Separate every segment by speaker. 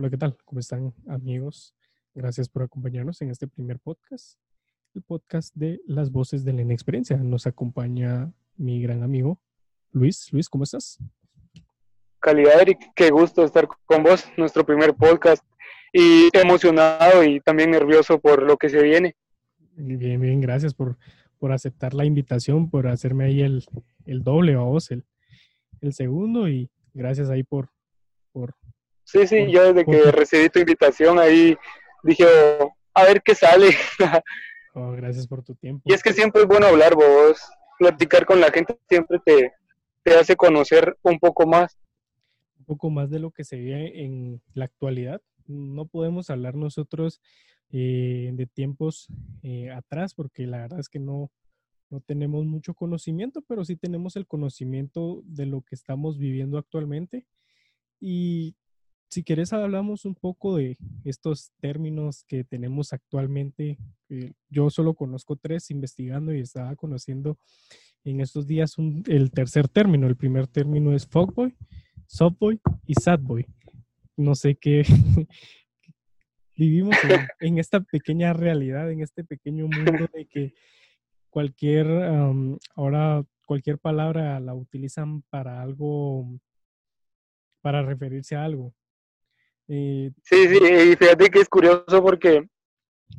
Speaker 1: Hola, ¿qué tal? ¿Cómo están amigos? Gracias por acompañarnos en este primer podcast, el podcast de las voces de la inexperiencia. Nos acompaña mi gran amigo Luis. Luis, ¿cómo estás?
Speaker 2: Calidad, Eric, qué gusto estar con vos, nuestro primer podcast, y emocionado y también nervioso por lo que se viene.
Speaker 1: Bien, bien, gracias por, por aceptar la invitación, por hacerme ahí el, el doble a vos, el, el segundo, y gracias ahí por...
Speaker 2: sí, sí, yo desde que recibí tu invitación ahí dije, oh, a ver qué sale.
Speaker 1: oh, gracias por tu tiempo.
Speaker 2: Y es que siempre es bueno hablar vos, platicar con la gente siempre te, te hace conocer un poco más.
Speaker 1: Un poco más de lo que se ve en la actualidad. No podemos hablar nosotros eh, de tiempos eh, atrás porque la verdad es que no, no tenemos mucho conocimiento, pero sí tenemos el conocimiento de lo que estamos viviendo actualmente. Y si quieres, hablamos un poco de estos términos que tenemos actualmente. yo solo conozco tres investigando y estaba conociendo en estos días el tercer término. El primer término es fuckboy, softboy y sadboy. No sé qué. Vivimos en, esta pequeña realidad, en este pequeño mundo de que cualquier, ahora cualquier palabra la utilizan para algo, para referirse a algo.
Speaker 2: Sí, sí, y fíjate que es curioso porque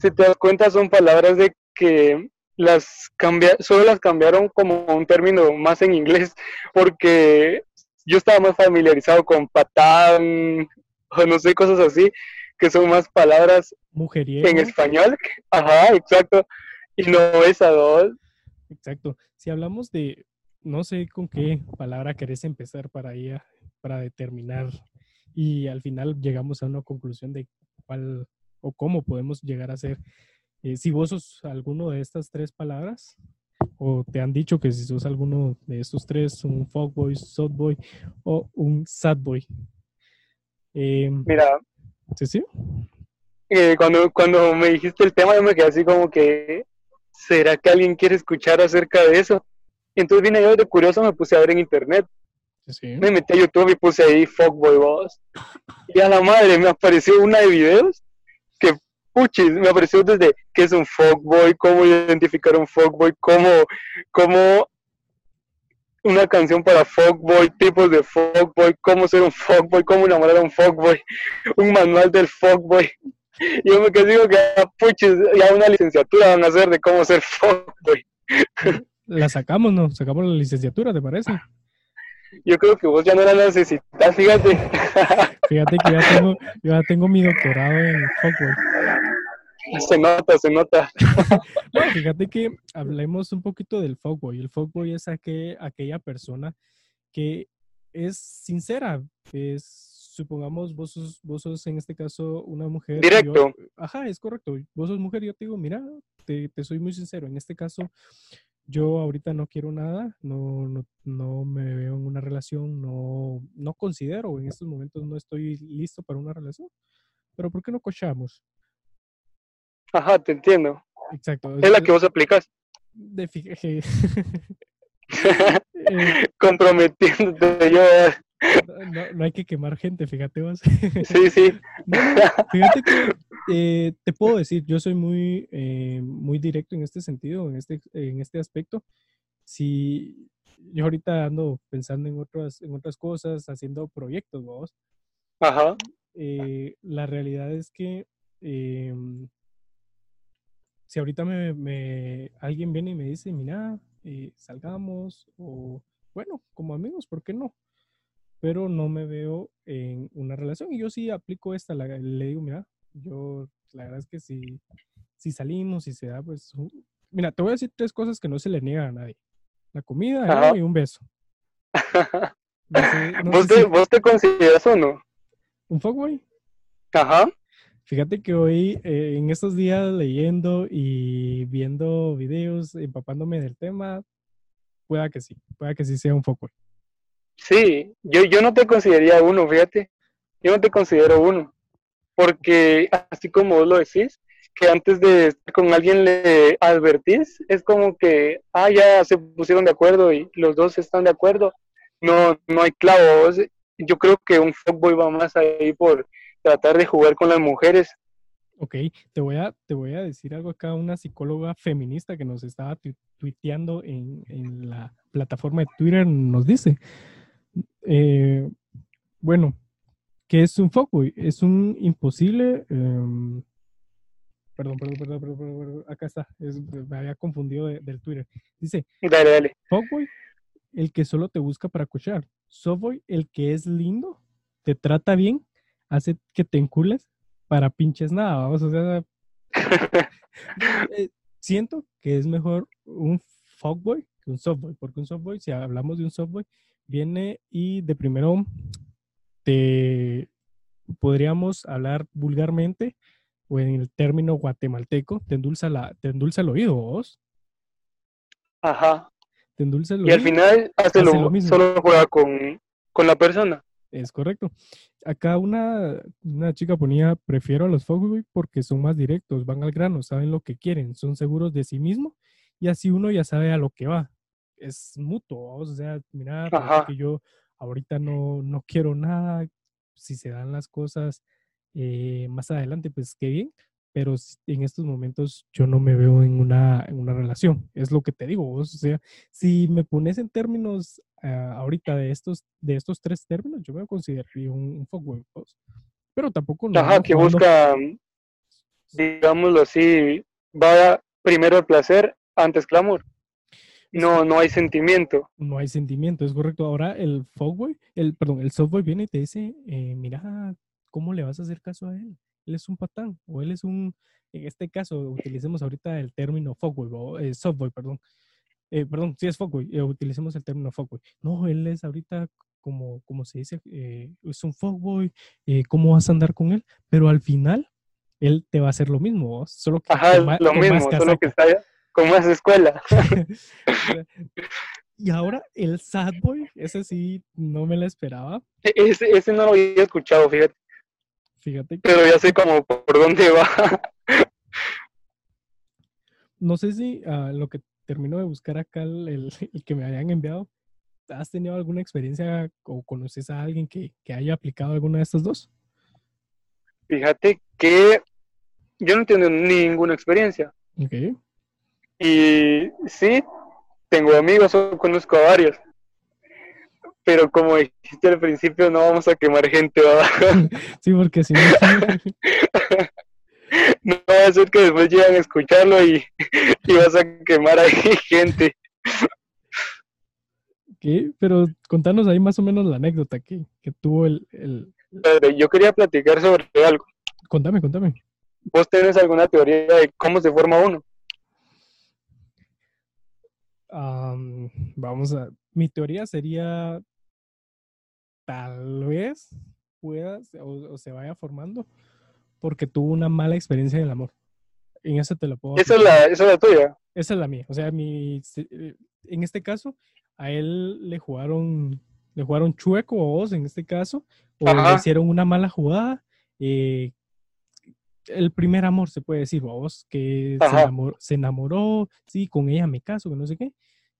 Speaker 2: si te das cuenta son palabras de que las cambia, solo las cambiaron como un término más en inglés, porque yo estaba más familiarizado con patán, o no sé, cosas así, que son más palabras en español. Ajá, exacto. Y no es a dos.
Speaker 1: Exacto. Si hablamos de, no sé con qué palabra querés empezar para ir para determinar y al final llegamos a una conclusión de cuál o cómo podemos llegar a ser. Eh, si vos sos alguno de estas tres palabras, o te han dicho que si sos alguno de estos tres, un fuckboy, softboy o un sadboy.
Speaker 2: Eh, Mira.
Speaker 1: ¿Sí, sí?
Speaker 2: Eh, cuando, cuando me dijiste el tema, yo me quedé así como que, ¿será que alguien quiere escuchar acerca de eso? Entonces vine yo de curioso, me puse a ver en internet me metí a YouTube y puse ahí Fuckboy Boss. Y a la madre me apareció una de videos que, puchis, me apareció desde qué es un Fuckboy, cómo identificar un Fuckboy, cómo, cómo una canción para Fuckboy, tipos de Fuckboy, cómo ser un Fuckboy, cómo enamorar a un Fuckboy, un manual del Fuckboy. Y yo me quedé digo que, ah, puchis, ya una licenciatura van a hacer de cómo ser Fuckboy.
Speaker 1: La sacamos, ¿no? Sacamos la licenciatura, ¿te parece?
Speaker 2: Yo creo que vos ya no la necesitas, fíjate.
Speaker 1: Fíjate que ya tengo, yo ya tengo mi doctorado en Hogwarts.
Speaker 2: Se nota, se nota.
Speaker 1: fíjate que hablemos un poquito del fuckboy. El fuckboy es aquella persona que es sincera, es, supongamos, vos sos, vos sos en este caso una mujer.
Speaker 2: Directo.
Speaker 1: ajá, es correcto. Vos sos mujer y yo te digo, mira, te, te soy muy sincero. En este caso, yo ahorita no quiero nada, no, no, no, me veo en una relación, no, no considero, en estos momentos no estoy listo para una relación, pero ¿por qué no cochamos?
Speaker 2: Ajá, te entiendo.
Speaker 1: Exacto.
Speaker 2: Es la que vos aplicas.
Speaker 1: De
Speaker 2: eh, Comprometiéndote yo.
Speaker 1: No, hay que quemar gente, fíjate vos.
Speaker 2: Sí, sí.
Speaker 1: fíjate que eh, te puedo decir, yo soy muy, eh, muy directo en este sentido, en este, en este aspecto. Si yo ahorita ando pensando en otras, en otras cosas, haciendo proyectos, vos.
Speaker 2: Ajá.
Speaker 1: Eh, la realidad es que em, si ahorita me, me, alguien viene y me dice, mira, salgamos, o bueno, como amigos, ¿por qué no? Pero no me veo en una relación. Y yo sí aplico esta, le digo, mira, yo, la verdad es que si, si salimos y se da, pues, mira, te voy a decir tres cosas que no se le niegan a nadie. La comida y un beso.
Speaker 2: ¿Vos, te, ¿Vos, te, consideras o no?
Speaker 1: ¿Un fuckboy?
Speaker 2: Ajá.
Speaker 1: Fíjate que hoy, eh, en estos días, leyendo y viendo videos, empapándome del tema, pueda que sí, pueda que sí sea un fuckboy.
Speaker 2: Sí, yo, yo no te consideraría uno, fíjate. Yo no te considero uno porque así como vos lo decís, que antes de estar con alguien le advertís, es como que, ah, ya se pusieron de acuerdo y los dos están de acuerdo, no, no hay clavos. Yo creo que un fuckboy va más ahí por tratar de jugar con las mujeres.
Speaker 1: Ok, te voy a, te voy a decir algo acá, una psicóloga feminista que nos estaba tuiteando en, en, la plataforma de Twitter nos dice, eh, bueno, ¿qué es un fuckboy? Es un imposible... Em, perdón, perdón, perdón, perdón, acá está, me había confundido del Twitter. Dice,
Speaker 2: dale, dale.
Speaker 1: Fuckboy, el que solo te busca para cochar. Softboy, el que es lindo, te trata bien, hace que te encules para pinches nada, vamos, o sea, eh, siento que es mejor un fuckboy que un softboy, porque un softboy, si hablamos de un softboy, viene y de primero te podríamos hablar vulgarmente o en el término guatemalteco, te endulza, la, te endulza el oído vos.
Speaker 2: Ajá.
Speaker 1: Te endulza el
Speaker 2: oído. Y al final hace, lo, mismo. solo juega con, con la persona.
Speaker 1: Es correcto. Acá una, una chica ponía, prefiero a los fuckboy porque son más directos, van al grano, saben lo que quieren, son seguros de sí mismo y así uno ya sabe a lo que va. Es mutuo, o sea, mira, que yo ahorita no, no quiero nada, si se dan las cosas eh, más adelante, pues qué bien, pero en estos momentos yo no me veo en una, en una relación, es lo que te digo, o sea, si me pones en términos Ah, ahorita de estos, de estos tres términos, yo me consideraría un, un Pero tampoco
Speaker 2: no. Ajá, que busca, digámoslo así, va primero el placer antes clamor. No, no hay sentimiento.
Speaker 1: No hay sentimiento, es correcto. Ahora el fuckboy, el, perdón, el softboy viene y te dice, eh, mira, ¿cómo le vas a hacer caso a él? Él es un patán, o él es un, en este caso, utilicemos ahorita el término o eh, softboy, perdón. Eh, perdón, sí es fuckboy, eh, utilicemos el término fuckboy. No, él es ahorita como, como se dice, eh, es un fuckboy, ¿cómo vas a andar con él? Pero al final, él te va a hacer lo mismo, solo que
Speaker 2: Ajá, lo mismo, solo que está con más escuela.
Speaker 1: y ahora el sad boy, ese sí no me lo esperaba.
Speaker 2: E, ese, ese no lo había escuchado, fíjate.
Speaker 1: Fíjate.
Speaker 2: Pero ya sé como por dónde va.
Speaker 1: no sé si uh, lo que termino de buscar acá el, que me habían enviado. ¿Has tenido alguna experiencia o conoces a alguien que, haya aplicado alguna de estas dos?
Speaker 2: Fíjate que yo no tengo ninguna experiencia.
Speaker 1: Ok.
Speaker 2: Y sí, tengo amigos o conozco a varios. Pero como dijiste al principio, no vamos a quemar gente.
Speaker 1: sí, porque si no...
Speaker 2: no va a ser que después llegan a escucharlo y, vas a quemar ahí gente.
Speaker 1: ¿Qué? Pero contanos ahí más o menos la anécdota que, tuvo el,
Speaker 2: Yo quería platicar sobre algo.
Speaker 1: Contame, contame.
Speaker 2: ¿Vos tenés alguna teoría de cómo se forma uno?
Speaker 1: Vamos a... Mi teoría sería tal vez pueda o se vaya formando porque tuvo una mala experiencia en el amor. En eso te lo puedo
Speaker 2: ¿Esa es, la, ¿Esa es la tuya?
Speaker 1: Esa es la mía. O sea, mi, eh, en este caso, a él le jugaron, le jugaron chueco o vos en este caso, o le hicieron una mala jugada. Eh, el primer amor, se puede decir, vos, que se enamoró, sí, con ella me caso, que no sé qué,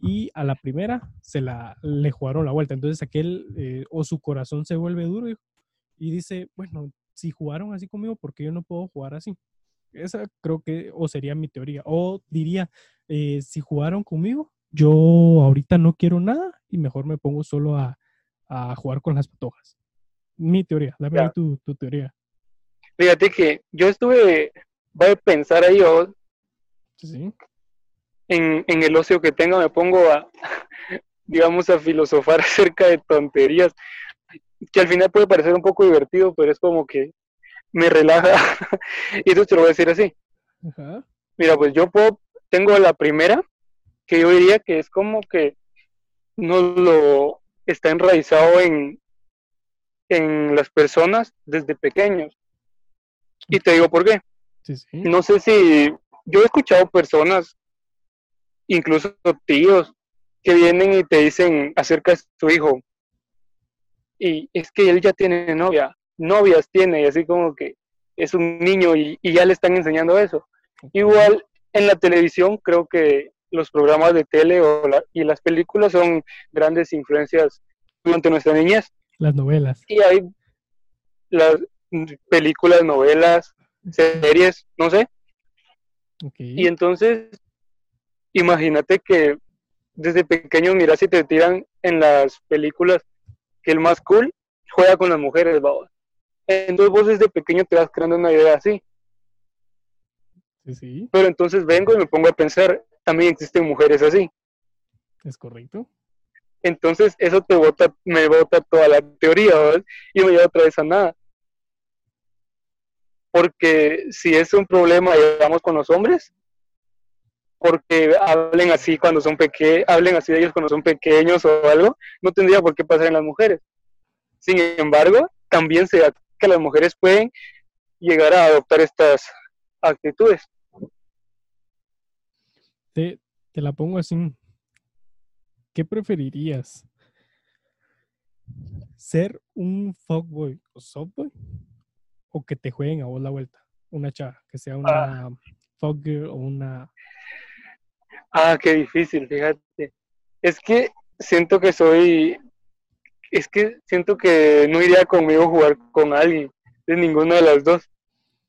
Speaker 1: y a la primera se la, le jugaron la vuelta. Entonces aquel, eh, o su corazón se vuelve duro y dice, bueno, si jugaron así conmigo, ¿por qué yo no puedo jugar así? Esa creo que, o sería mi teoría. O diría, eh, si jugaron conmigo, yo ahorita no quiero nada y mejor me pongo solo a, jugar con las patojas. Mi teoría, dame tu, tu, teoría.
Speaker 2: Fíjate que yo estuve, voy a pensar ahí, o
Speaker 1: ¿Sí?
Speaker 2: En, en el ocio que tengo, me pongo a, digamos, a filosofar acerca de tonterías que al final puede parecer un poco divertido, pero es como que me relaja. y eso te lo voy a decir así. Mira, pues yo puedo, tengo la primera, que yo diría que es como que no lo está enraizado en, en las personas desde pequeños. Y te digo por qué. No sé si yo he escuchado personas, incluso tíos, que vienen y te dicen acerca de tu hijo, y es que él ya tiene novia, novias tiene, y así como que es un niño y, ya le están enseñando eso. Igual en la televisión creo que los programas de tele o y las películas son grandes influencias durante nuestra niñez.
Speaker 1: Las novelas.
Speaker 2: Y hay las, películas, novelas, series, no sé. Y entonces, imagínate que desde pequeño miras y te tiran en las películas que el más cool juega con las mujeres, vamos. Entonces vos desde pequeño te vas creando una idea así.
Speaker 1: Sí, sí.
Speaker 2: Pero entonces vengo y me pongo a pensar, también existen mujeres así.
Speaker 1: Es correcto.
Speaker 2: Entonces eso te bota, me bota toda la teoría ¿verdad? y me lleva otra vez a nada. Porque si es un problema, digamos, con los hombres, porque hablen así cuando son pequeños, hablen así de ellos cuando son pequeños o algo, no tendría por qué pasar en las mujeres. Sin embargo, también se da que las mujeres pueden llegar a adoptar estas actitudes.
Speaker 1: Te, te la pongo así. ¿Qué preferirías? ¿Ser un fuckboy o softboy? ¿O que te jueguen a vos la vuelta? Una chava, que sea una ah. fuckgirl o una...
Speaker 2: Ah, qué difícil, fíjate. Es que siento que soy es que siento que no iría conmigo jugar con alguien, de ninguna de las dos.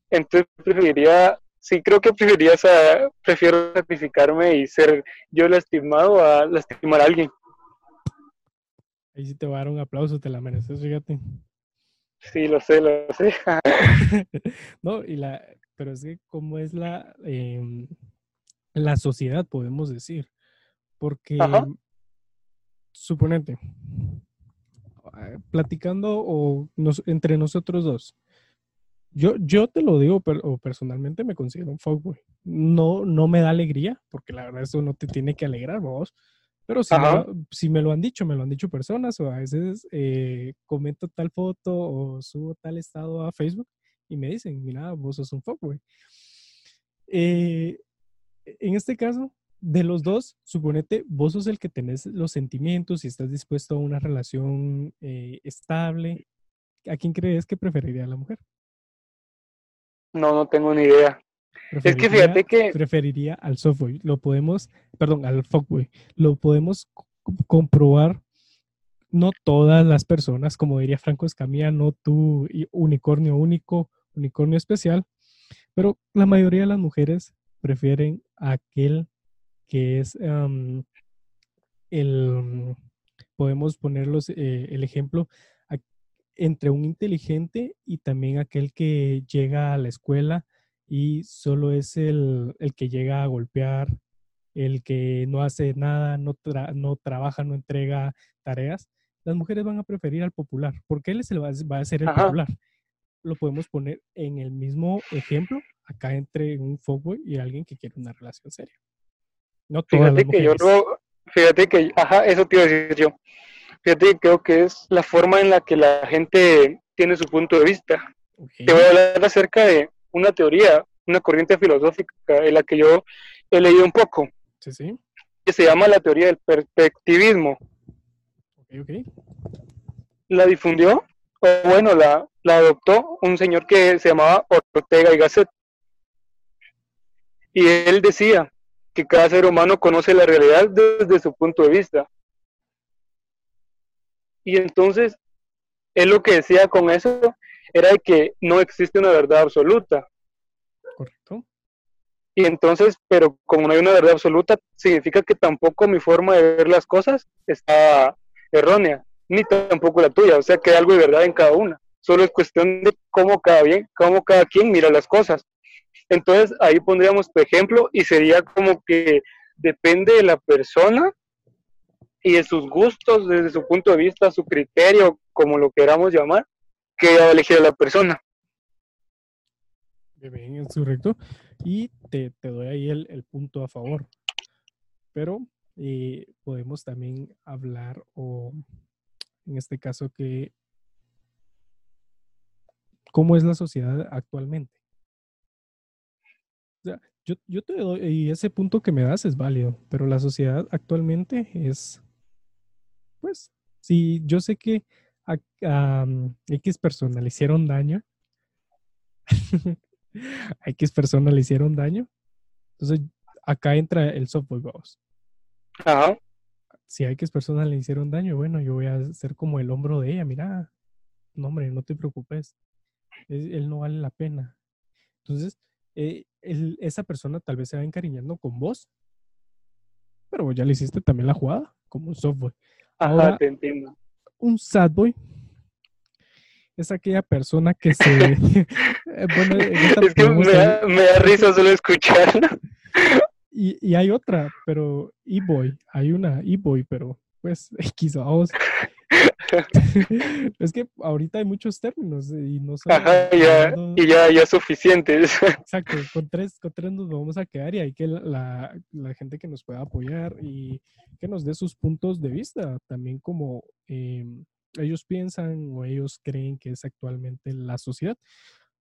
Speaker 2: Entonces preferiría, sí creo que preferiría, prefiero sacrificarme y ser yo lastimado a lastimar a alguien.
Speaker 1: Ahí sí te voy a dar un aplauso, te la mereces, fíjate.
Speaker 2: Sí, lo sé, lo sé.
Speaker 1: no, y la, pero es que como es la, em, la sociedad, podemos decir. Porque, suponete, eh, platicando o entre nosotros dos, yo, yo te lo digo, o personalmente me considero un fuckboy. No, no me da alegría, porque la verdad eso no te tiene que alegrar, vos. Pero si, me, si me, lo han dicho, me lo han dicho personas, o a veces eh, comento tal foto o subo tal estado a Facebook y me dicen, mira, vos sos un fuckboy. Eh, en este caso, de los dos, suponete, vos sos el que tenés los sentimientos y estás dispuesto a una relación eh, estable. ¿A quién crees que preferiría a la mujer?
Speaker 2: No, no tengo ni idea. Es que fíjate que...
Speaker 1: Preferiría al softboy. Lo podemos, perdón, al fuckboy. Lo podemos comprobar. No todas las personas, como diría Franco Escamilla, no tu unicornio único, unicornio especial, pero la mayoría de las mujeres prefieren a aquel que es el, podemos ponerlos eh, el ejemplo entre un inteligente y también aquel que llega a la escuela y solo es el, que llega a golpear, el que no hace nada, no, no trabaja, no entrega tareas, las mujeres van a preferir al popular, porque él se va, va a ser el popular. Lo podemos poner en el mismo ejemplo acá entre un fuckboy y alguien que quiere una relación seria.
Speaker 2: No fíjate que yo fíjate que, ajá, eso te iba a decir yo. Fíjate que creo que es la forma en la que la gente tiene su punto de vista. Te voy a hablar acerca de una teoría, una corriente filosófica en la que yo he leído un poco.
Speaker 1: Sí, sí.
Speaker 2: Que se llama la teoría del perspectivismo.
Speaker 1: Okay, okay.
Speaker 2: La difundió, o bueno, la, la adoptó un señor que se llamaba Ortega y Gasset. Y él decía que cada ser humano conoce la realidad desde su punto de vista. Y entonces, él lo que decía con eso era que no existe una verdad absoluta.
Speaker 1: Correcto.
Speaker 2: Y entonces, pero como no hay una verdad absoluta, significa que tampoco mi forma de ver las cosas está errónea, ni tampoco la tuya. O sea que hay algo de verdad en cada una. Solo es cuestión de cómo cada, bien, cómo cada quien mira las cosas. Entonces ahí pondríamos tu ejemplo y sería como que depende de la persona y de sus gustos, desde su punto de vista, su criterio, como lo queramos llamar, que va a elegir a la persona.
Speaker 1: Bien, es correcto. Y te, doy ahí el, punto a favor. Pero eh, podemos también hablar, o en este caso, que cómo es la sociedad actualmente yo, te doy, y ese punto que me das es válido, pero la sociedad actualmente es, pues, si yo sé que a, X personas le hicieron daño, a X personas le hicieron daño, entonces acá entra el software vamos.
Speaker 2: Ajá.
Speaker 1: Si a X personas le hicieron daño, bueno, yo voy a ser como el hombro de ella, mira, no hombre, no te preocupes. él no vale la pena. Entonces, eh, esa persona tal vez se va encariñando con vos, pero vos ya le hiciste también la jugada como un software.
Speaker 2: Ajá, te entiendo.
Speaker 1: Un sad boy es aquella persona que se...
Speaker 2: Eh, bueno, es que me da, me da, risa solo escucharlo.
Speaker 1: Y, y hay otra, pero e-boy, hay una e-boy, pero pues X, vamos. es que ahorita hay muchos términos y no
Speaker 2: son... Ajá, ya, y ya, ya suficientes.
Speaker 1: Exacto, con tres, con tres nos vamos a quedar y hay que la, la, gente que nos pueda apoyar y que nos dé sus puntos de vista, también como eh, ellos piensan o ellos creen que es actualmente la sociedad.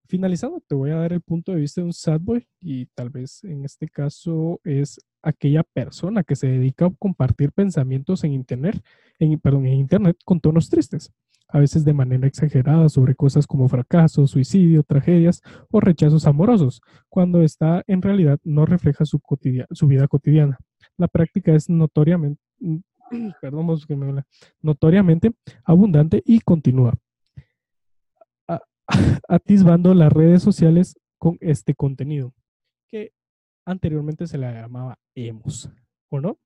Speaker 1: Finalizando, te voy a dar el punto de vista de un sad boy y tal vez en este caso es aquella persona que se dedica a compartir pensamientos en internet, en, perdón, en internet con tonos tristes, a veces de manera exagerada sobre cosas como fracaso, suicidio, tragedias o rechazos amorosos, cuando esta en realidad no refleja su, su vida cotidiana. La práctica es notoriamente, perdón, notoriamente abundante y continúa. Atisbando las redes sociales con este contenido, que anteriormente se le llamaba emos, ¿o no?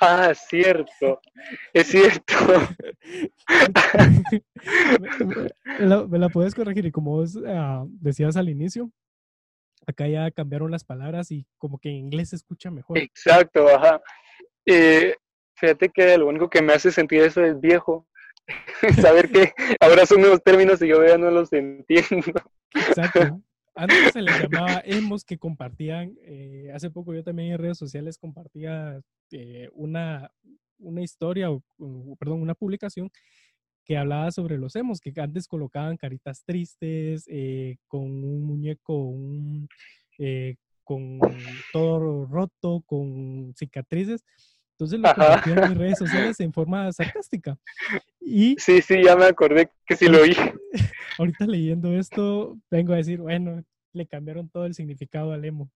Speaker 2: Ah, cierto, es cierto.
Speaker 1: me, la, puedes corregir y como vos ah, decías al inicio, acá ya cambiaron las palabras y como que en inglés se escucha mejor.
Speaker 2: Exacto, ajá. Eh, fíjate que lo único que me hace sentir eso es viejo. Saber que ahora son nuevos términos y yo ya no los entiendo.
Speaker 1: Exacto. Antes se les llamaba emos que compartían, eh, hace poco yo también en redes sociales compartía eh, una, una historia, o, perdón, una publicación que hablaba sobre los emos, que antes colocaban caritas tristes, eh, con un muñeco, un, con todo roto, con cicatrices. Entonces lo compartían en redes sociales en forma sarcástica. Y,
Speaker 2: sí, sí, ya me acordé que sí lo oí.
Speaker 1: Ahorita leyendo esto, vengo a decir, bueno, le cambiaron todo el significado al emo.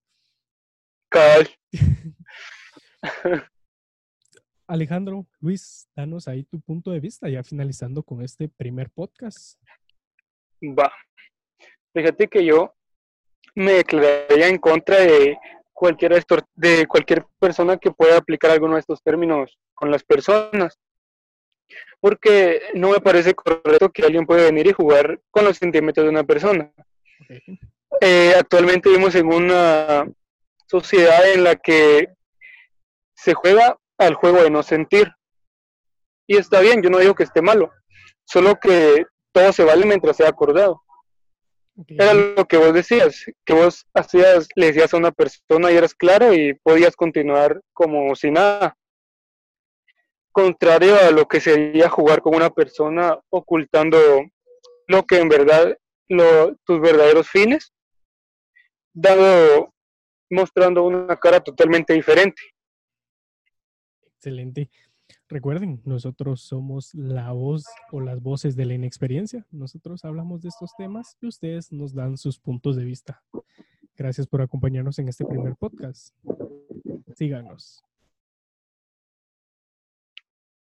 Speaker 1: Alejandro, Luis, danos ahí tu punto de vista, ya finalizando con este primer podcast.
Speaker 2: Va. Fíjate que yo me declararía en contra de cualquier, de cualquier persona que pueda aplicar alguno de estos términos con las personas. Porque no me parece correcto que alguien pueda venir y jugar con los sentimientos de una persona. Eh, actualmente vivimos en una sociedad en la que se juega al juego de no sentir. Y está bien, yo no digo que esté malo, solo que todo se vale mientras sea acordado. Era lo que vos decías, que vos hacías, le decías a una persona y eras claro y podías continuar como si nada. Contrario a lo que sería jugar con una persona ocultando lo que en verdad, lo, tus verdaderos fines, dado, mostrando una cara totalmente diferente.
Speaker 1: Excelente. Recuerden, nosotros somos la voz o las voces de la inexperiencia. Nosotros hablamos de estos temas y ustedes nos dan sus puntos de vista. Gracias por acompañarnos en este primer podcast. Síganos.